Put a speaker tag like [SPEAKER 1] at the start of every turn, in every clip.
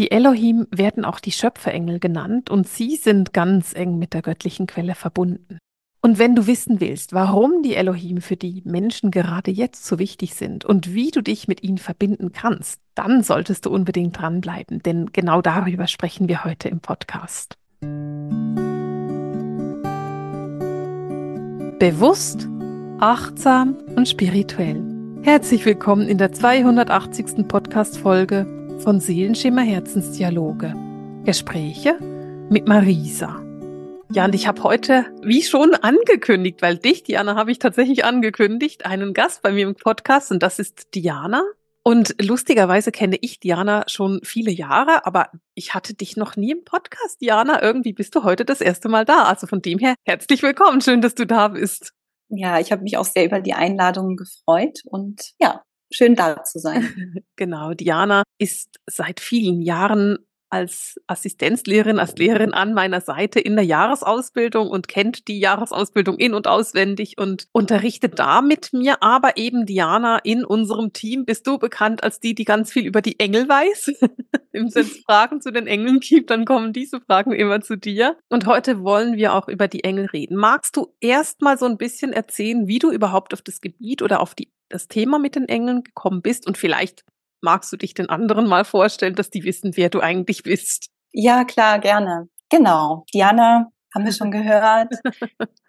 [SPEAKER 1] Die Elohim werden auch die Schöpferengel genannt und sie sind ganz eng mit der göttlichen Quelle verbunden. Und wenn du wissen willst, warum die Elohim für die Menschen gerade jetzt so wichtig sind und wie du dich mit ihnen verbinden kannst, dann solltest du unbedingt dranbleiben, denn genau darüber sprechen wir heute im Podcast. Bewusst, achtsam und spirituell. Herzlich willkommen in der 280. Podcast-Folge von Seelenschimmer Herzensdialoge. Gespräche mit Marisa. Ja, und ich habe heute, wie schon angekündigt, weil dich, Diana, habe ich tatsächlich angekündigt, einen Gast bei mir im Podcast und das ist Diana. Und lustigerweise kenne ich Diana schon viele Jahre, aber ich hatte dich noch nie im Podcast, Diana. Irgendwie bist du heute das erste Mal da. Also von dem her herzlich willkommen. Schön, dass du da bist.
[SPEAKER 2] Ja, ich habe mich auch sehr über die Einladung gefreut und ja, schön da zu sein.
[SPEAKER 1] genau, Diana ist seit vielen Jahren als Assistenzlehrerin, als Lehrerin an meiner Seite in der Jahresausbildung und kennt die Jahresausbildung in- und auswendig und unterrichtet da mit mir. Aber eben Diana, in unserem Team bist du bekannt als die, die ganz viel über die Engel weiß. Wenn es Fragen zu den Engeln gibt, dann kommen diese Fragen immer zu dir. Und heute wollen wir auch über die Engel reden. Magst du erst mal so ein bisschen erzählen, wie du überhaupt auf das Gebiet oder auf die, das Thema mit den Engeln gekommen bist und vielleicht magst du dich den anderen mal vorstellen, dass die wissen, wer du eigentlich bist?
[SPEAKER 2] Ja, klar, gerne. Genau. Diana, haben wir schon gehört.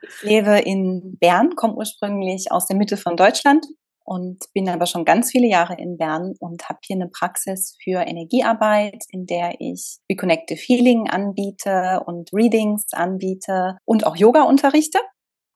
[SPEAKER 2] Ich lebe in Bern, komme ursprünglich aus der Mitte von Deutschland und bin aber schon ganz viele Jahre in Bern und habe hier eine Praxis für Energiearbeit, in der ich Reconnective Healing anbiete und Readings anbiete und auch Yoga unterrichte.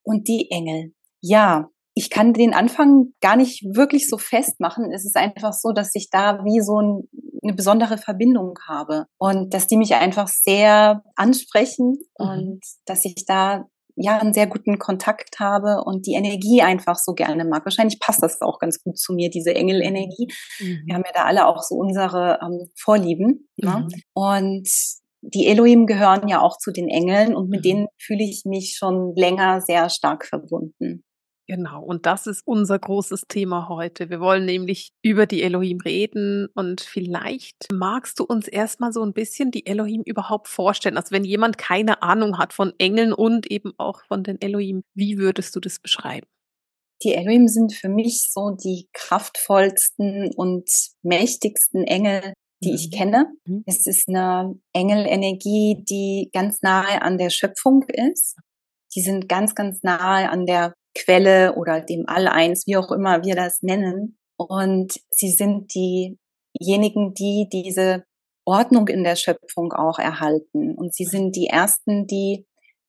[SPEAKER 2] Und die Engel. Ja, ich kann den Anfang gar nicht wirklich so festmachen. Es ist einfach so, dass ich da wie so ein, eine besondere Verbindung habe und dass die mich einfach sehr ansprechen mhm. und dass ich da ja einen sehr guten Kontakt habe und die Energie einfach so gerne mag. Wahrscheinlich passt das auch ganz gut zu mir, diese Engelenergie. Mhm. Wir haben ja da alle auch so unsere ähm, Vorlieben. Ne? Mhm. Ne? Und die Elohim gehören ja auch zu den Engeln und mit mhm. denen fühle ich mich schon länger sehr stark verbunden.
[SPEAKER 1] Genau, und das ist unser großes Thema heute. Wir wollen nämlich über die Elohim reden und vielleicht magst du uns erstmal so ein bisschen die Elohim überhaupt vorstellen. Also wenn jemand keine Ahnung hat von Engeln und eben auch von den Elohim, wie würdest du das beschreiben?
[SPEAKER 2] Die Elohim sind für mich so die kraftvollsten und mächtigsten Engel, die ich mhm. kenne. Mhm. Es ist eine Engelenergie, die ganz nahe an der Schöpfung ist. Die sind ganz, ganz nahe an der Quelle oder dem All-Eins, wie auch immer wir das nennen. Und sie sind diejenigen, die diese Ordnung in der Schöpfung auch erhalten. Und sie sind die ersten, die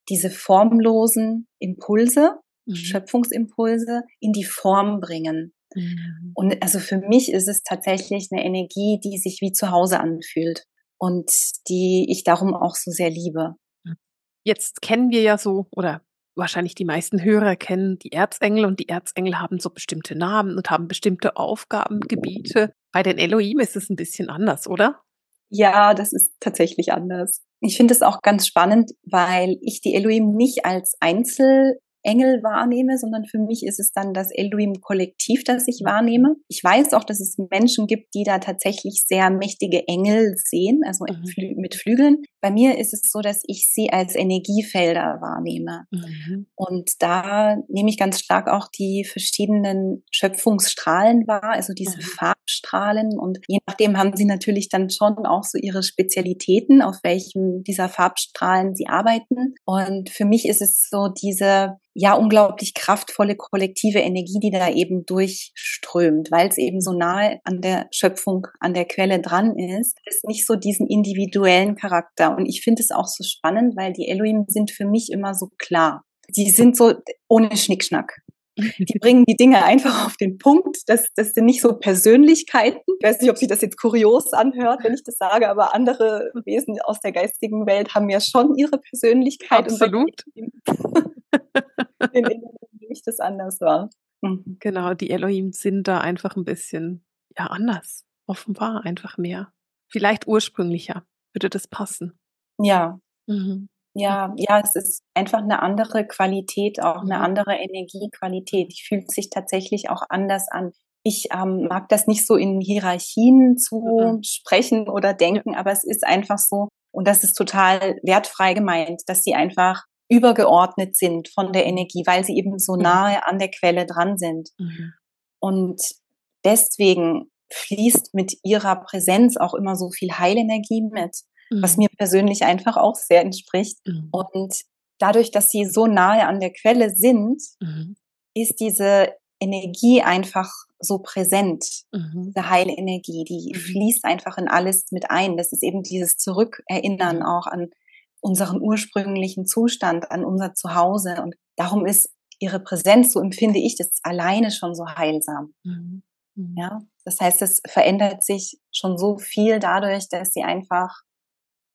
[SPEAKER 2] diese formlosen Impulse, mhm. Schöpfungsimpulse in die Form bringen. Mhm. Und also für mich ist es tatsächlich eine Energie, die sich wie zu Hause anfühlt und die ich darum auch so sehr liebe.
[SPEAKER 1] Jetzt kennen wir ja so, oder wahrscheinlich die meisten Hörer kennen die Erzengel und die Erzengel haben so bestimmte Namen und haben bestimmte Aufgabengebiete. Bei den Elohim ist es ein bisschen anders, oder?
[SPEAKER 2] Ja, das ist tatsächlich anders. Ich finde es auch ganz spannend, weil ich die Elohim nicht als Einzel Engel wahrnehme, sondern für mich ist es dann das Elohim-Kollektiv, das ich wahrnehme. Ich weiß auch, dass es Menschen gibt, die da tatsächlich sehr mächtige Engel sehen, also mhm. mit Flügeln. Bei mir ist es so, dass ich sie als Energiefelder wahrnehme. Mhm. Und da nehme ich ganz stark auch die verschiedenen Schöpfungsstrahlen wahr, also diese mhm. Farbstrahlen. Und je nachdem haben sie natürlich dann schon auch so ihre Spezialitäten, auf welchem dieser Farbstrahlen sie arbeiten. Und für mich ist es so diese ja unglaublich kraftvolle kollektive Energie, die da eben durchströmt, weil es eben so nahe an der Schöpfung, an der Quelle dran ist, ist nicht so diesen individuellen Charakter. Und ich finde es auch so spannend, weil die Elohim sind für mich immer so klar. Die sind so ohne Schnickschnack. Die bringen die Dinge einfach auf den Punkt. Das, das sind nicht so Persönlichkeiten. Ich weiß nicht, ob sich das jetzt kurios anhört, wenn ich das sage, aber andere Wesen aus der geistigen Welt haben ja schon ihre Persönlichkeit.
[SPEAKER 1] Absolut.
[SPEAKER 2] In nehme ich das anders wahr.
[SPEAKER 1] Mhm. Genau, die Elohim sind da einfach ein bisschen ja anders, offenbar einfach mehr. Vielleicht ursprünglicher würde das passen.
[SPEAKER 2] Ja. Mhm. Ja, ja, es ist einfach eine andere Qualität, auch eine mhm. andere Energiequalität. Die fühlt sich tatsächlich auch anders an. ich ähm, mag das nicht so in Hierarchien zu mhm. sprechen oder denken, aber es ist einfach so, und das ist total wertfrei gemeint, dass sie einfach übergeordnet sind von der Energie, weil sie eben so mhm. nahe an der Quelle dran sind. Mhm. Und deswegen fließt mit ihrer Präsenz auch immer so viel Heilenergie mit, mhm. was mir persönlich einfach auch sehr entspricht. Mhm. Und dadurch, dass sie so nahe an der Quelle sind, mhm. ist diese Energie einfach so präsent, mhm. diese Heilenergie, die mhm. fließt einfach in alles mit ein. Das ist eben dieses Zurückerinnern auch an unseren ursprünglichen Zustand, an unser Zuhause. Und darum ist ihre Präsenz, so empfinde ich das alleine schon so heilsam. Mhm. Mhm. Ja, das heißt, es verändert sich schon so viel dadurch, dass sie einfach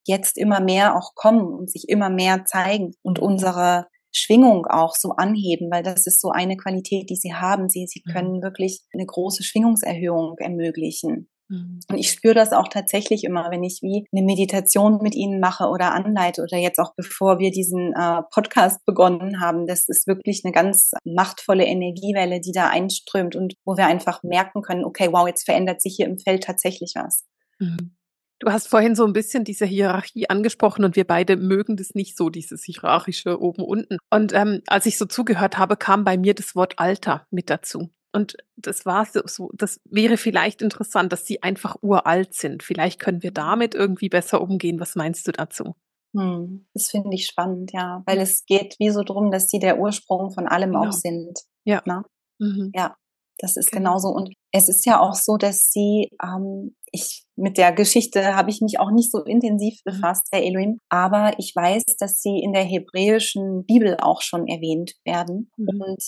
[SPEAKER 2] jetzt immer mehr auch kommen und sich immer mehr zeigen und unsere Schwingung auch so anheben, weil das ist so eine Qualität, die sie haben. Sie, sie mhm. können wirklich eine große Schwingungserhöhung ermöglichen. Mhm. Und ich spüre das auch tatsächlich immer, wenn ich wie eine Meditation mit ihnen mache oder anleite oder jetzt auch bevor wir diesen äh, Podcast begonnen haben. Das ist wirklich eine ganz machtvolle Energiewelle, die da einströmt und wo wir einfach merken können, okay, wow, jetzt verändert sich hier im Feld tatsächlich was.
[SPEAKER 1] Mhm. Du hast vorhin so ein bisschen diese Hierarchie angesprochen und wir beide mögen das nicht so, dieses hierarchische oben unten. Und ähm, als ich so zugehört habe, kam bei mir das Wort Alter mit dazu. Und das war so, so, das wäre vielleicht interessant, dass sie einfach uralt sind. Vielleicht können wir damit irgendwie besser umgehen. Was meinst du dazu?
[SPEAKER 2] Hm, das finde ich spannend, ja, weil es geht wie so drum, dass sie der Ursprung von allem genau. auch sind.
[SPEAKER 1] Ja.
[SPEAKER 2] Ne? Mhm. Ja, das ist genau. genauso. Und es ist ja auch so, dass sie, ähm, ich mit der Geschichte habe ich mich auch nicht so intensiv mhm. befasst, Herr Elohim, aber ich weiß, dass sie in der hebräischen Bibel auch schon erwähnt werden. Mhm. Und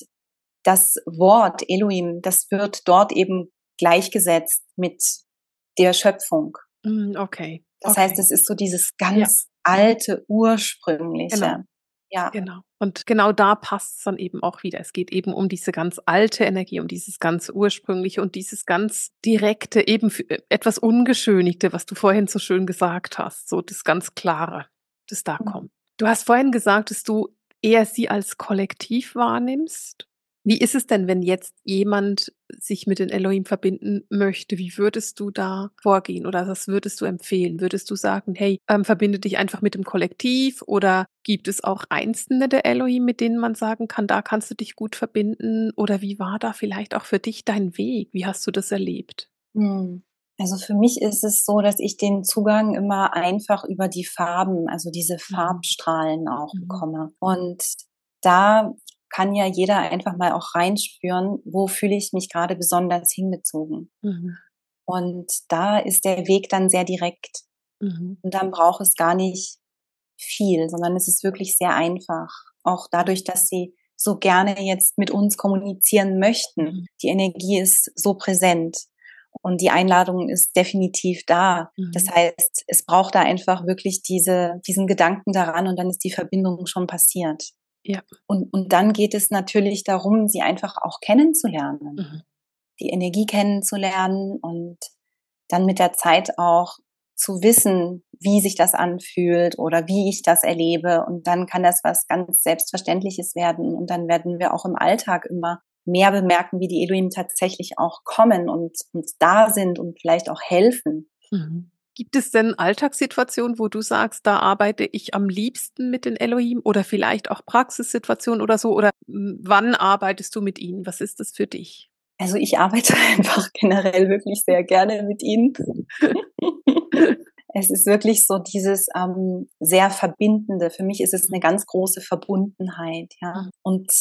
[SPEAKER 2] das Wort Elohim, das wird dort eben gleichgesetzt mit der Schöpfung.
[SPEAKER 1] Mm, okay.
[SPEAKER 2] Das
[SPEAKER 1] okay.
[SPEAKER 2] heißt, es ist so dieses ganz ja. alte, ursprüngliche.
[SPEAKER 1] Genau. Ja. Genau. Und genau da passt es dann eben auch wieder. Es geht eben um diese ganz alte Energie, um dieses ganz ursprüngliche und dieses ganz direkte, eben äh, etwas ungeschönigte, was du vorhin so schön gesagt hast. So das ganz Klare, das da mhm. kommt. Du hast vorhin gesagt, dass du eher sie als Kollektiv wahrnimmst wie ist es denn, wenn jetzt jemand sich mit den Elohim verbinden möchte? Wie würdest du da vorgehen oder was würdest du empfehlen? Würdest du sagen, hey, ähm, verbinde dich einfach mit dem Kollektiv oder gibt es auch Einzelne der Elohim, mit denen man sagen kann, da kannst du dich gut verbinden? Oder wie war da vielleicht auch für dich dein Weg? Wie hast du das erlebt?
[SPEAKER 2] Hm. Also für mich ist es so, dass ich den Zugang immer einfach über die Farben, also diese mhm. Farbstrahlen auch mhm. bekomme. Und da kann ja jeder einfach mal auch reinspüren, wo fühle ich mich gerade besonders hingezogen. Mhm. Und da ist der Weg dann sehr direkt. Mhm. Und dann braucht es gar nicht viel, sondern es ist wirklich sehr einfach. Auch dadurch, dass sie so gerne jetzt mit uns kommunizieren möchten. Mhm. Die Energie ist so präsent und die Einladung ist definitiv da. Mhm. Das heißt, es braucht da einfach wirklich diese, diesen Gedanken daran und dann ist die Verbindung schon passiert.
[SPEAKER 1] Ja.
[SPEAKER 2] Und, und dann geht es natürlich darum, sie einfach auch kennenzulernen, mhm. die Energie kennenzulernen und dann mit der Zeit auch zu wissen, wie sich das anfühlt oder wie ich das erlebe. Und dann kann das was ganz Selbstverständliches werden. Und dann werden wir auch im Alltag immer mehr bemerken, wie die Elohim tatsächlich auch kommen und uns da sind und vielleicht auch helfen.
[SPEAKER 1] Mhm. Gibt es denn Alltagssituationen, wo du sagst, da arbeite ich am liebsten mit den Elohim oder vielleicht auch Praxissituationen oder so? Oder wann arbeitest du mit ihnen? Was ist das für dich?
[SPEAKER 2] Also ich arbeite einfach generell wirklich sehr gerne mit ihnen. es ist wirklich so dieses ähm, sehr Verbindende. Für mich ist es eine ganz große Verbundenheit, ja. Mhm. Und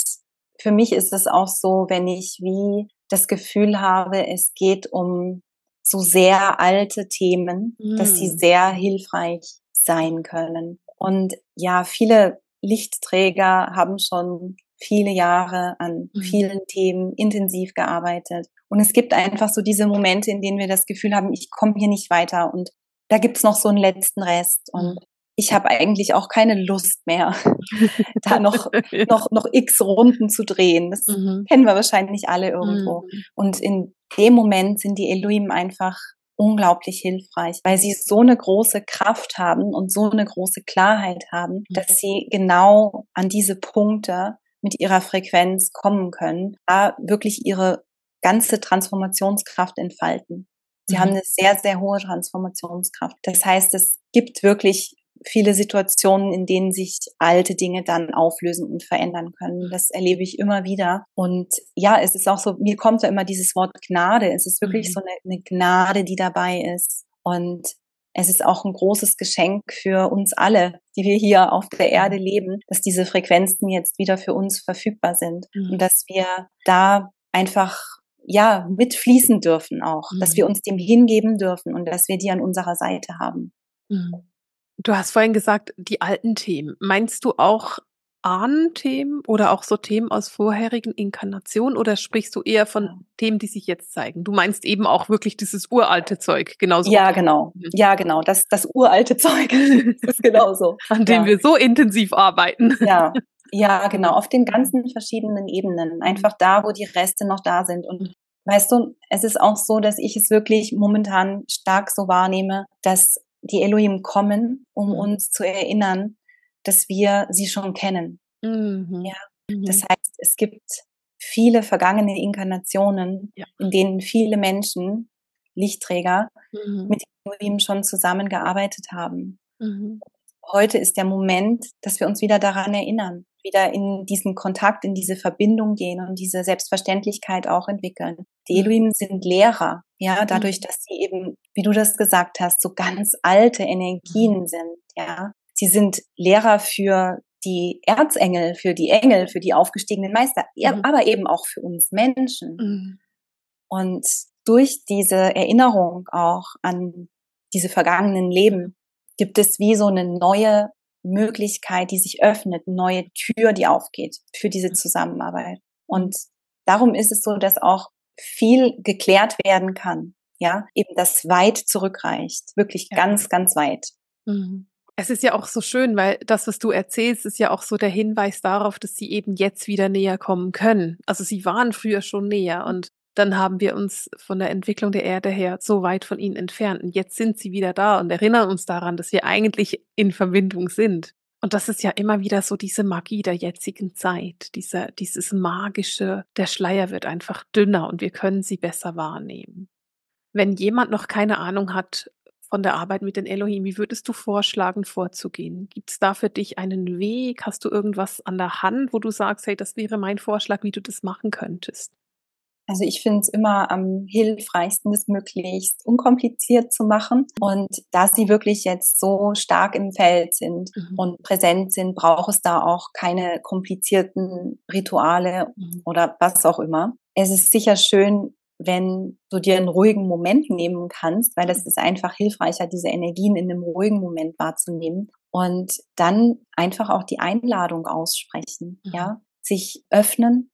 [SPEAKER 2] für mich ist es auch so, wenn ich wie das Gefühl habe, es geht um so sehr alte Themen, mm. dass sie mm. sehr hilfreich sein können. Und ja, viele Lichtträger haben schon viele Jahre an mm. vielen Themen intensiv gearbeitet. Und es gibt einfach so diese Momente, in denen wir das Gefühl haben, ich komme hier nicht weiter und da gibt's noch so einen letzten Rest. Und mm ich habe eigentlich auch keine Lust mehr, da noch, noch, noch x Runden zu drehen. Das mhm. kennen wir wahrscheinlich alle irgendwo. Mhm. Und in dem Moment sind die Elohim einfach unglaublich hilfreich, weil sie so eine große Kraft haben und so eine große Klarheit haben, mhm. dass sie genau an diese Punkte mit ihrer Frequenz kommen können, da wirklich ihre ganze Transformationskraft entfalten. Sie mhm. haben eine sehr, sehr hohe Transformationskraft. Das heißt, es gibt wirklich viele Situationen, in denen sich alte Dinge dann auflösen und verändern können. Das erlebe ich immer wieder. Und ja, es ist auch so, mir kommt da immer dieses Wort Gnade. Es ist wirklich mhm. so eine, eine Gnade, die dabei ist. Und es ist auch ein großes Geschenk für uns alle, die wir hier auf der Erde leben, dass diese Frequenzen jetzt wieder für uns verfügbar sind mhm. und dass wir da einfach ja mitfließen dürfen auch, mhm. dass wir uns dem hingeben dürfen und dass wir die an unserer Seite haben.
[SPEAKER 1] Mhm. Du hast vorhin gesagt, die alten Themen. Meinst du auch Ahnenthemen oder auch so Themen aus vorherigen Inkarnationen oder sprichst du eher von Themen, die sich jetzt zeigen? Du meinst eben auch wirklich dieses uralte Zeug, genauso.
[SPEAKER 2] Ja, genau. Mhm. Ja, genau. Das, das uralte Zeug ist genauso.
[SPEAKER 1] An dem ja. wir so intensiv arbeiten.
[SPEAKER 2] Ja. Ja, genau. Auf den ganzen verschiedenen Ebenen. Einfach da, wo die Reste noch da sind. Und weißt du, es ist auch so, dass ich es wirklich momentan stark so wahrnehme, dass die Elohim kommen, um mhm. uns zu erinnern, dass wir sie schon kennen. Mhm. Ja. Mhm. Das heißt, es gibt viele vergangene Inkarnationen, ja. in denen viele Menschen, Lichtträger, mhm. mit Elohim schon zusammengearbeitet haben. Mhm. Heute ist der Moment, dass wir uns wieder daran erinnern, wieder in diesen Kontakt, in diese Verbindung gehen und diese Selbstverständlichkeit auch entwickeln. Die mhm. Elohim sind Lehrer, ja, dadurch, dass sie eben, wie du das gesagt hast, so ganz alte Energien sind, ja. Sie sind Lehrer für die Erzengel, für die Engel, für die aufgestiegenen Meister, mhm. aber eben auch für uns Menschen. Mhm. Und durch diese Erinnerung auch an diese vergangenen Leben gibt es wie so eine neue Möglichkeit, die sich öffnet, eine neue Tür, die aufgeht für diese mhm. Zusammenarbeit. Und darum ist es so, dass auch viel geklärt werden kann. Ja, eben das weit zurückreicht, wirklich ja. ganz, ganz weit.
[SPEAKER 1] Mhm. Es ist ja auch so schön, weil das, was du erzählst, ist ja auch so der Hinweis darauf, dass sie eben jetzt wieder näher kommen können. Also sie waren früher schon näher und dann haben wir uns von der Entwicklung der Erde her so weit von ihnen entfernt. Und jetzt sind sie wieder da und erinnern uns daran, dass wir eigentlich in Verbindung sind. Und das ist ja immer wieder so diese Magie der jetzigen Zeit, dieser, dieses magische, der Schleier wird einfach dünner und wir können sie besser wahrnehmen. Wenn jemand noch keine Ahnung hat, von der Arbeit mit den Elohim, wie würdest du vorschlagen, vorzugehen? Gibt es da für dich einen Weg? Hast du irgendwas an der Hand, wo du sagst, hey, das wäre mein Vorschlag, wie du das machen könntest?
[SPEAKER 2] Also ich finde es immer am hilfreichsten, das möglichst unkompliziert zu machen. Und da sie wirklich jetzt so stark im Feld sind mhm. und präsent sind, braucht es da auch keine komplizierten Rituale mhm. oder was auch immer. Es ist sicher schön, wenn du dir einen ruhigen Moment nehmen kannst, weil das ist einfach hilfreicher, diese Energien in einem ruhigen Moment wahrzunehmen und dann einfach auch die Einladung aussprechen, mhm. ja, sich öffnen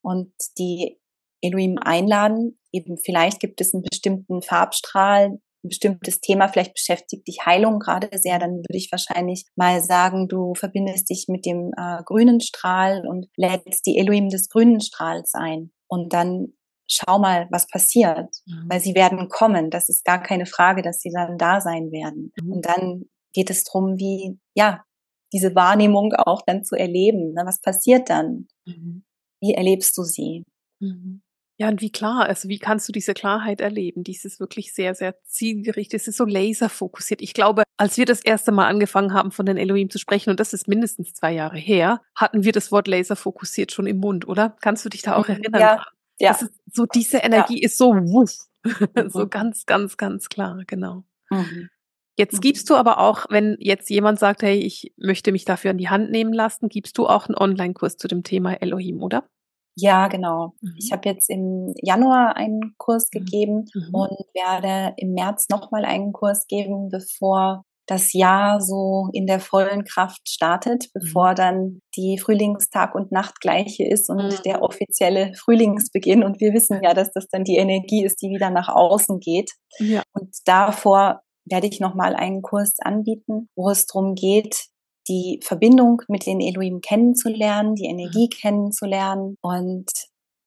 [SPEAKER 2] und die Elohim einladen. Eben vielleicht gibt es einen bestimmten Farbstrahl, ein bestimmtes Thema, vielleicht beschäftigt dich Heilung gerade sehr, dann würde ich wahrscheinlich mal sagen, du verbindest dich mit dem äh, grünen Strahl und lädst die Elohim des grünen Strahls ein. Und dann schau mal, was passiert, mhm. weil sie werden kommen. Das ist gar keine Frage, dass sie dann da sein werden. Mhm. Und dann geht es drum, wie, ja, diese Wahrnehmung auch dann zu erleben. Ne? Was passiert dann? Mhm. Wie erlebst du sie?
[SPEAKER 1] Mhm. Ja, und wie klar, also wie kannst du diese Klarheit erleben? Dieses wirklich sehr, sehr zielgerichtet, es ist so laserfokussiert. Ich glaube, als wir das erste Mal angefangen haben, von den Elohim zu sprechen, und das ist mindestens zwei Jahre her, hatten wir das Wort laserfokussiert schon im Mund, oder? Kannst du dich da auch mhm. erinnern?
[SPEAKER 2] Ja, ja.
[SPEAKER 1] Das ist so diese Energie ja. ist so wuff. Mhm. so ganz, ganz, ganz klar, genau. Mhm. Jetzt mhm. gibst du aber auch, wenn jetzt jemand sagt, hey, ich möchte mich dafür an die Hand nehmen lassen, gibst du auch einen Online-Kurs zu dem Thema Elohim, oder?
[SPEAKER 2] Ja, genau. Mhm. Ich habe jetzt im Januar einen Kurs mhm. gegeben mhm. und werde im März nochmal einen Kurs geben, bevor das Jahr so in der vollen Kraft startet, bevor mhm. dann die Frühlingstag und Nacht gleiche ist und mhm. der offizielle Frühlingsbeginn. Und wir wissen ja, dass das dann die Energie ist, die wieder nach außen geht. Ja. Und davor werde ich nochmal einen Kurs anbieten, wo es darum geht, die Verbindung mit den Elohim kennenzulernen, die Energie mhm. kennenzulernen und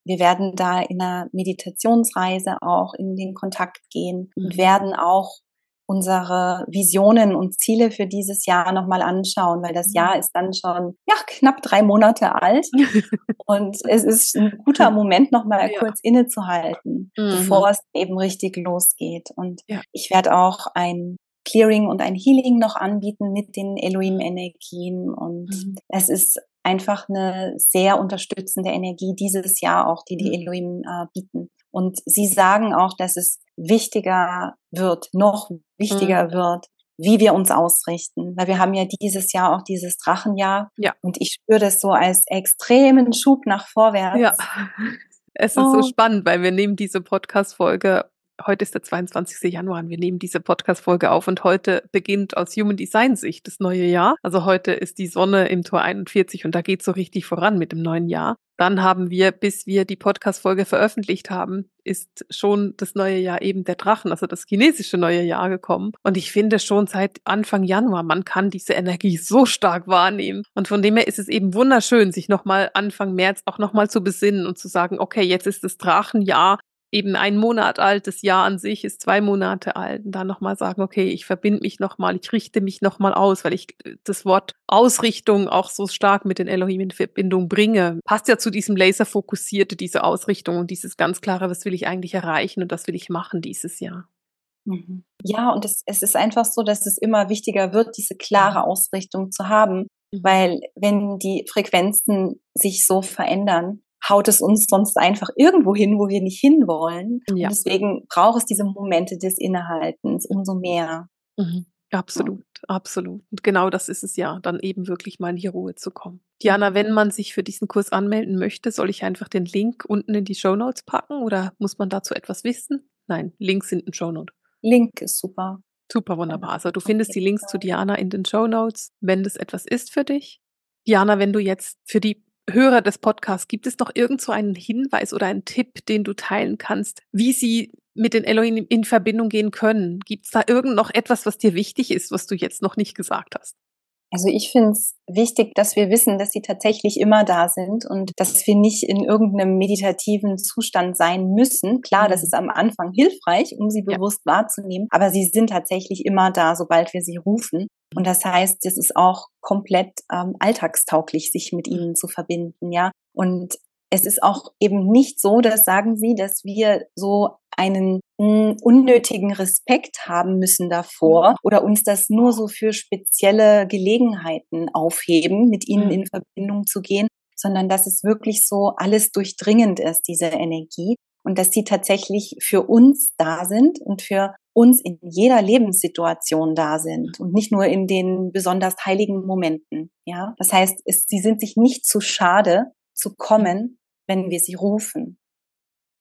[SPEAKER 2] wir werden da in einer Meditationsreise auch in den Kontakt gehen und werden auch unsere Visionen und Ziele für dieses Jahr nochmal anschauen, weil das Jahr mhm. ist dann schon ja, knapp drei Monate alt. und es ist ein guter Moment, nochmal ja. kurz innezuhalten, mhm. bevor es eben richtig losgeht. Und ja. ich werde auch ein Clearing und ein Healing noch anbieten mit den Elohim-Energien. Und mhm. es ist einfach eine sehr unterstützende Energie dieses Jahr auch, die die mhm. Elohim äh, bieten. Und sie sagen auch, dass es wichtiger wird, noch wichtiger mhm. wird, wie wir uns ausrichten. Weil wir haben ja dieses Jahr auch dieses Drachenjahr. Ja. Und ich spüre das so als extremen Schub nach vorwärts. Ja.
[SPEAKER 1] Es ist oh. so spannend, weil wir nehmen diese Podcast-Folge heute ist der 22. Januar und wir nehmen diese Podcast-Folge auf und heute beginnt aus Human Design Sicht das neue Jahr. Also heute ist die Sonne im Tor 41 und da geht so richtig voran mit dem neuen Jahr. Dann haben wir, bis wir die Podcast-Folge veröffentlicht haben, ist schon das neue Jahr eben der Drachen, also das chinesische neue Jahr gekommen. Und ich finde schon seit Anfang Januar, man kann diese Energie so stark wahrnehmen. Und von dem her ist es eben wunderschön, sich nochmal Anfang März auch nochmal zu besinnen und zu sagen, okay, jetzt ist das Drachenjahr eben ein Monat alt, das Jahr an sich ist zwei Monate alt und dann nochmal sagen, okay, ich verbinde mich nochmal, ich richte mich nochmal aus, weil ich das Wort Ausrichtung auch so stark mit den Elohim in Verbindung bringe. Passt ja zu diesem laserfokussierte, diese Ausrichtung und dieses ganz klare, was will ich eigentlich erreichen und was will ich machen dieses Jahr.
[SPEAKER 2] Mhm. Ja, und es, es ist einfach so, dass es immer wichtiger wird, diese klare Ausrichtung zu haben, mhm. weil wenn die Frequenzen sich so verändern, haut es uns sonst einfach irgendwo hin, wo wir nicht hinwollen. Ja. Und deswegen braucht es diese Momente des Innehaltens umso mehr.
[SPEAKER 1] Mhm. Absolut, absolut. Und genau das ist es ja, dann eben wirklich mal in die Ruhe zu kommen. Diana, wenn man sich für diesen Kurs anmelden möchte, soll ich einfach den Link unten in die Show Notes packen oder muss man dazu etwas wissen? Nein, Links sind in Show Note.
[SPEAKER 2] Link ist super.
[SPEAKER 1] Super wunderbar. Also du findest die Links zu Diana in den Show Notes, wenn das etwas ist für dich. Diana, wenn du jetzt für die Hörer des Podcasts, gibt es noch irgend so einen Hinweis oder einen Tipp, den du teilen kannst, wie sie mit den Elohim in Verbindung gehen können? Gibt es da irgend noch etwas, was dir wichtig ist, was du jetzt noch nicht gesagt hast?
[SPEAKER 2] Also ich finde es wichtig, dass wir wissen, dass sie tatsächlich immer da sind und dass wir nicht in irgendeinem meditativen Zustand sein müssen. Klar, das mhm. ist am Anfang hilfreich, um sie bewusst ja. wahrzunehmen, aber sie sind tatsächlich immer da, sobald wir sie rufen. Und das heißt, es ist auch komplett ähm, alltagstauglich, sich mit ihnen zu verbinden, ja. Und es ist auch eben nicht so, das sagen sie, dass wir so einen hm, unnötigen Respekt haben müssen davor mhm. oder uns das nur so für spezielle Gelegenheiten aufheben, mit ihnen mhm. in Verbindung zu gehen, sondern dass es wirklich so alles durchdringend ist, diese Energie und dass sie tatsächlich für uns da sind und für uns in jeder Lebenssituation da sind und nicht nur in den besonders heiligen Momenten. Ja, das heißt, es, sie sind sich nicht zu schade zu kommen, wenn wir sie rufen.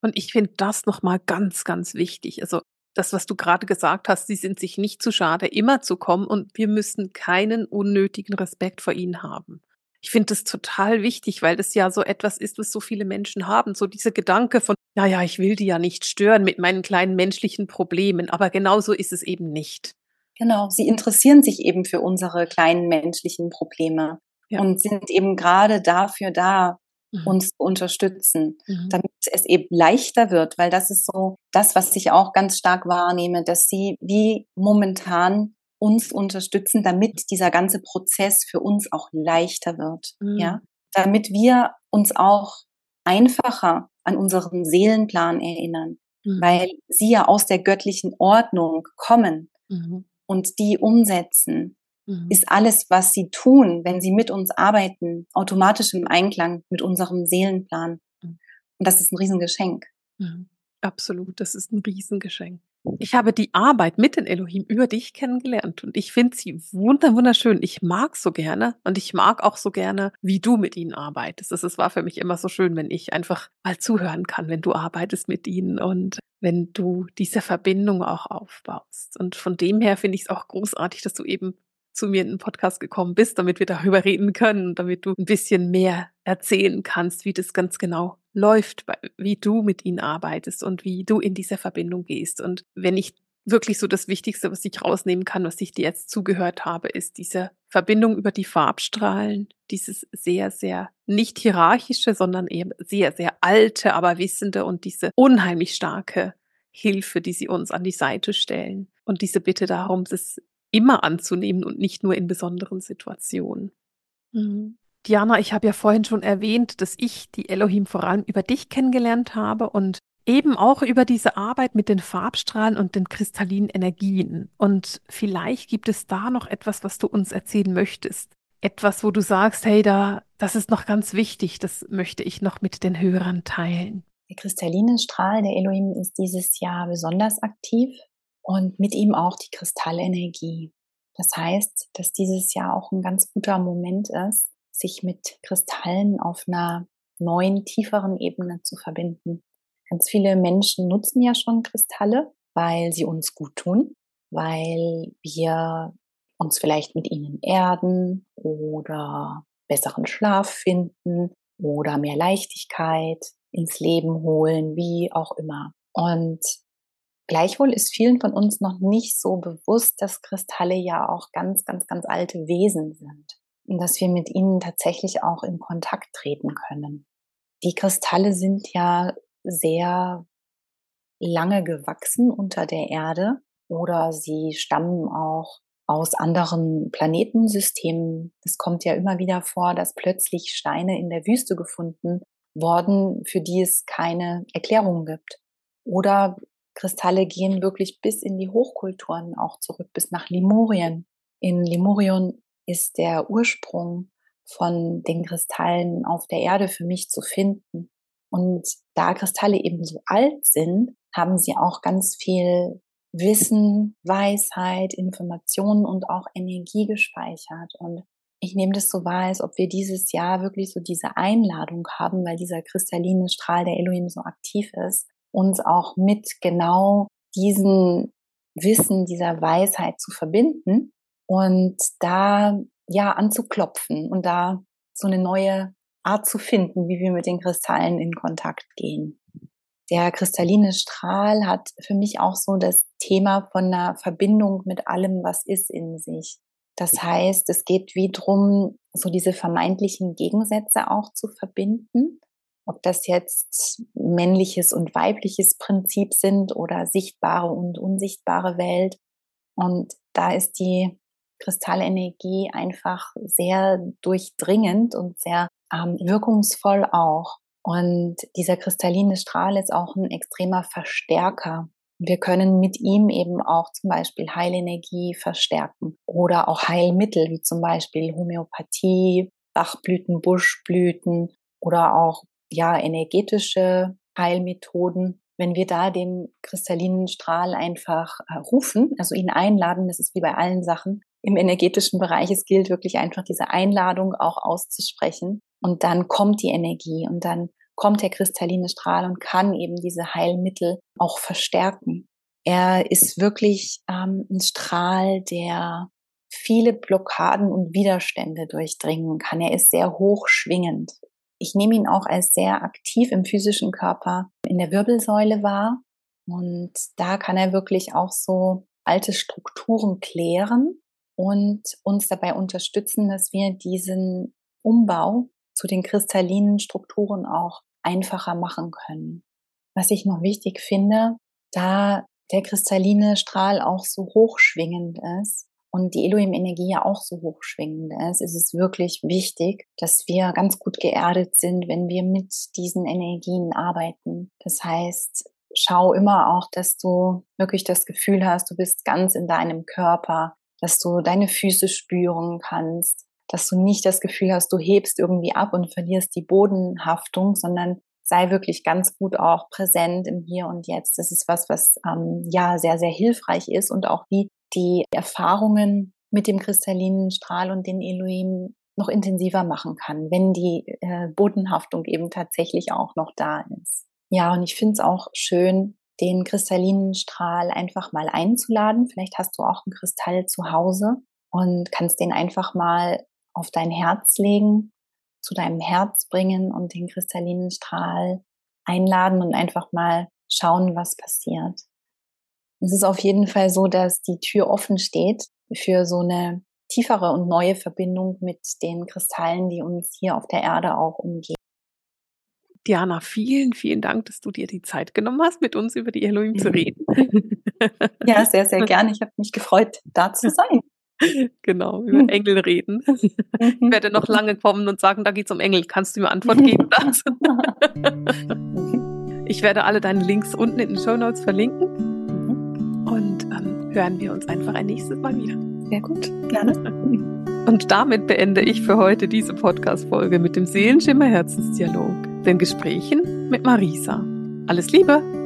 [SPEAKER 1] Und ich finde das nochmal ganz, ganz wichtig. Also das, was du gerade gesagt hast, sie sind sich nicht zu schade, immer zu kommen und wir müssen keinen unnötigen Respekt vor ihnen haben. Ich finde das total wichtig, weil das ja so etwas ist, was so viele Menschen haben. So dieser Gedanke von, naja, ich will die ja nicht stören mit meinen kleinen menschlichen Problemen, aber genauso ist es eben nicht.
[SPEAKER 2] Genau, sie interessieren sich eben für unsere kleinen menschlichen Probleme ja. und sind eben gerade dafür da, mhm. uns zu unterstützen, mhm. damit es eben leichter wird, weil das ist so das, was ich auch ganz stark wahrnehme, dass sie wie momentan uns unterstützen, damit dieser ganze Prozess für uns auch leichter wird, mhm. ja, damit wir uns auch einfacher an unseren Seelenplan erinnern, mhm. weil sie ja aus der göttlichen Ordnung kommen mhm. und die umsetzen. Mhm. Ist alles, was sie tun, wenn sie mit uns arbeiten, automatisch im Einklang mit unserem Seelenplan. Mhm. Und das ist ein Riesengeschenk.
[SPEAKER 1] Mhm. Absolut, das ist ein Riesengeschenk. Ich habe die Arbeit mit den Elohim über dich kennengelernt und ich finde sie wunderschön. Ich mag so gerne und ich mag auch so gerne, wie du mit ihnen arbeitest. Es war für mich immer so schön, wenn ich einfach mal zuhören kann, wenn du arbeitest mit ihnen und wenn du diese Verbindung auch aufbaust. Und von dem her finde ich es auch großartig, dass du eben zu mir in den Podcast gekommen bist, damit wir darüber reden können, damit du ein bisschen mehr erzählen kannst, wie das ganz genau läuft, wie du mit ihnen arbeitest und wie du in diese Verbindung gehst. Und wenn ich wirklich so das Wichtigste, was ich rausnehmen kann, was ich dir jetzt zugehört habe, ist diese Verbindung über die Farbstrahlen, dieses sehr, sehr nicht hierarchische, sondern eben sehr, sehr alte, aber wissende und diese unheimlich starke Hilfe, die sie uns an die Seite stellen. und diese Bitte darum, es immer anzunehmen und nicht nur in besonderen Situationen. Mhm. Diana, ich habe ja vorhin schon erwähnt, dass ich die Elohim vor allem über dich kennengelernt habe und eben auch über diese Arbeit mit den Farbstrahlen und den kristallinen Energien. Und vielleicht gibt es da noch etwas, was du uns erzählen möchtest. Etwas, wo du sagst, hey, da, das ist noch ganz wichtig, das möchte ich noch mit den Hörern teilen.
[SPEAKER 2] Der kristalline Strahl der Elohim ist dieses Jahr besonders aktiv und mit ihm auch die Kristallenergie. Das heißt, dass dieses Jahr auch ein ganz guter Moment ist, sich mit Kristallen auf einer neuen, tieferen Ebene zu verbinden. Ganz viele Menschen nutzen ja schon Kristalle, weil sie uns gut tun, weil wir uns vielleicht mit ihnen erden oder besseren Schlaf finden oder mehr Leichtigkeit ins Leben holen, wie auch immer. Und Gleichwohl ist vielen von uns noch nicht so bewusst, dass Kristalle ja auch ganz, ganz, ganz alte Wesen sind und dass wir mit ihnen tatsächlich auch in Kontakt treten können. Die Kristalle sind ja sehr lange gewachsen unter der Erde oder sie stammen auch aus anderen Planetensystemen. Es kommt ja immer wieder vor, dass plötzlich Steine in der Wüste gefunden worden, für die es keine Erklärung gibt. Oder Kristalle gehen wirklich bis in die Hochkulturen auch zurück, bis nach Limurien. In Limurien ist der Ursprung von den Kristallen auf der Erde für mich zu finden. Und da Kristalle eben so alt sind, haben sie auch ganz viel Wissen, Weisheit, Informationen und auch Energie gespeichert. Und ich nehme das so wahr, als ob wir dieses Jahr wirklich so diese Einladung haben, weil dieser kristalline Strahl der Elohim so aktiv ist, uns auch mit genau diesen Wissen, dieser Weisheit zu verbinden und da ja anzuklopfen und da so eine neue Art zu finden, wie wir mit den Kristallen in Kontakt gehen. Der kristalline Strahl hat für mich auch so das Thema von einer Verbindung mit allem, was ist in sich. Das heißt, es geht wie drum, so diese vermeintlichen Gegensätze auch zu verbinden ob das jetzt männliches und weibliches Prinzip sind oder sichtbare und unsichtbare Welt. Und da ist die Kristallenergie einfach sehr durchdringend und sehr ähm, wirkungsvoll auch. Und dieser kristalline Strahl ist auch ein extremer Verstärker. Wir können mit ihm eben auch zum Beispiel Heilenergie verstärken oder auch Heilmittel wie zum Beispiel Homöopathie, Bachblüten, Buschblüten oder auch ja, energetische Heilmethoden. Wenn wir da den kristallinen Strahl einfach äh, rufen, also ihn einladen, das ist wie bei allen Sachen im energetischen Bereich, es gilt wirklich einfach diese Einladung auch auszusprechen und dann kommt die Energie und dann kommt der kristalline Strahl und kann eben diese Heilmittel auch verstärken. Er ist wirklich ähm, ein Strahl, der viele Blockaden und Widerstände durchdringen kann. Er ist sehr hochschwingend. Ich nehme ihn auch als sehr aktiv im physischen Körper in der Wirbelsäule wahr. Und da kann er wirklich auch so alte Strukturen klären und uns dabei unterstützen, dass wir diesen Umbau zu den kristallinen Strukturen auch einfacher machen können. Was ich noch wichtig finde, da der kristalline Strahl auch so hochschwingend ist, und die Elohim-Energie ja auch so hochschwingend ist, ist es wirklich wichtig, dass wir ganz gut geerdet sind, wenn wir mit diesen Energien arbeiten. Das heißt, schau immer auch, dass du wirklich das Gefühl hast, du bist ganz in deinem Körper, dass du deine Füße spüren kannst, dass du nicht das Gefühl hast, du hebst irgendwie ab und verlierst die Bodenhaftung, sondern sei wirklich ganz gut auch präsent im Hier und Jetzt. Das ist was, was ähm, ja sehr, sehr hilfreich ist und auch wie die Erfahrungen mit dem kristallinen Strahl und den Elohim noch intensiver machen kann, wenn die äh, Bodenhaftung eben tatsächlich auch noch da ist. Ja, und ich finde es auch schön, den kristallinen Strahl einfach mal einzuladen. Vielleicht hast du auch einen Kristall zu Hause und kannst den einfach mal auf dein Herz legen, zu deinem Herz bringen und den kristallinen Strahl einladen und einfach mal schauen, was passiert. Es ist auf jeden Fall so, dass die Tür offen steht für so eine tiefere und neue Verbindung mit den Kristallen, die uns hier auf der Erde auch umgeben.
[SPEAKER 1] Diana, vielen, vielen Dank, dass du dir die Zeit genommen hast, mit uns über die Elohim zu reden.
[SPEAKER 2] Ja, sehr, sehr gerne. Ich habe mich gefreut, da zu sein.
[SPEAKER 1] Genau, über hm. Engel reden. Ich mhm. werde noch lange kommen und sagen, da geht es um Engel. Kannst du mir Antwort geben? Ich werde alle deine Links unten in den Show Notes verlinken. Und dann hören wir uns einfach ein nächstes Mal wieder.
[SPEAKER 2] Sehr gut, gerne.
[SPEAKER 1] Und damit beende ich für heute diese Podcast-Folge mit dem Seelenschimmer Herzensdialog, den Gesprächen mit Marisa. Alles Liebe!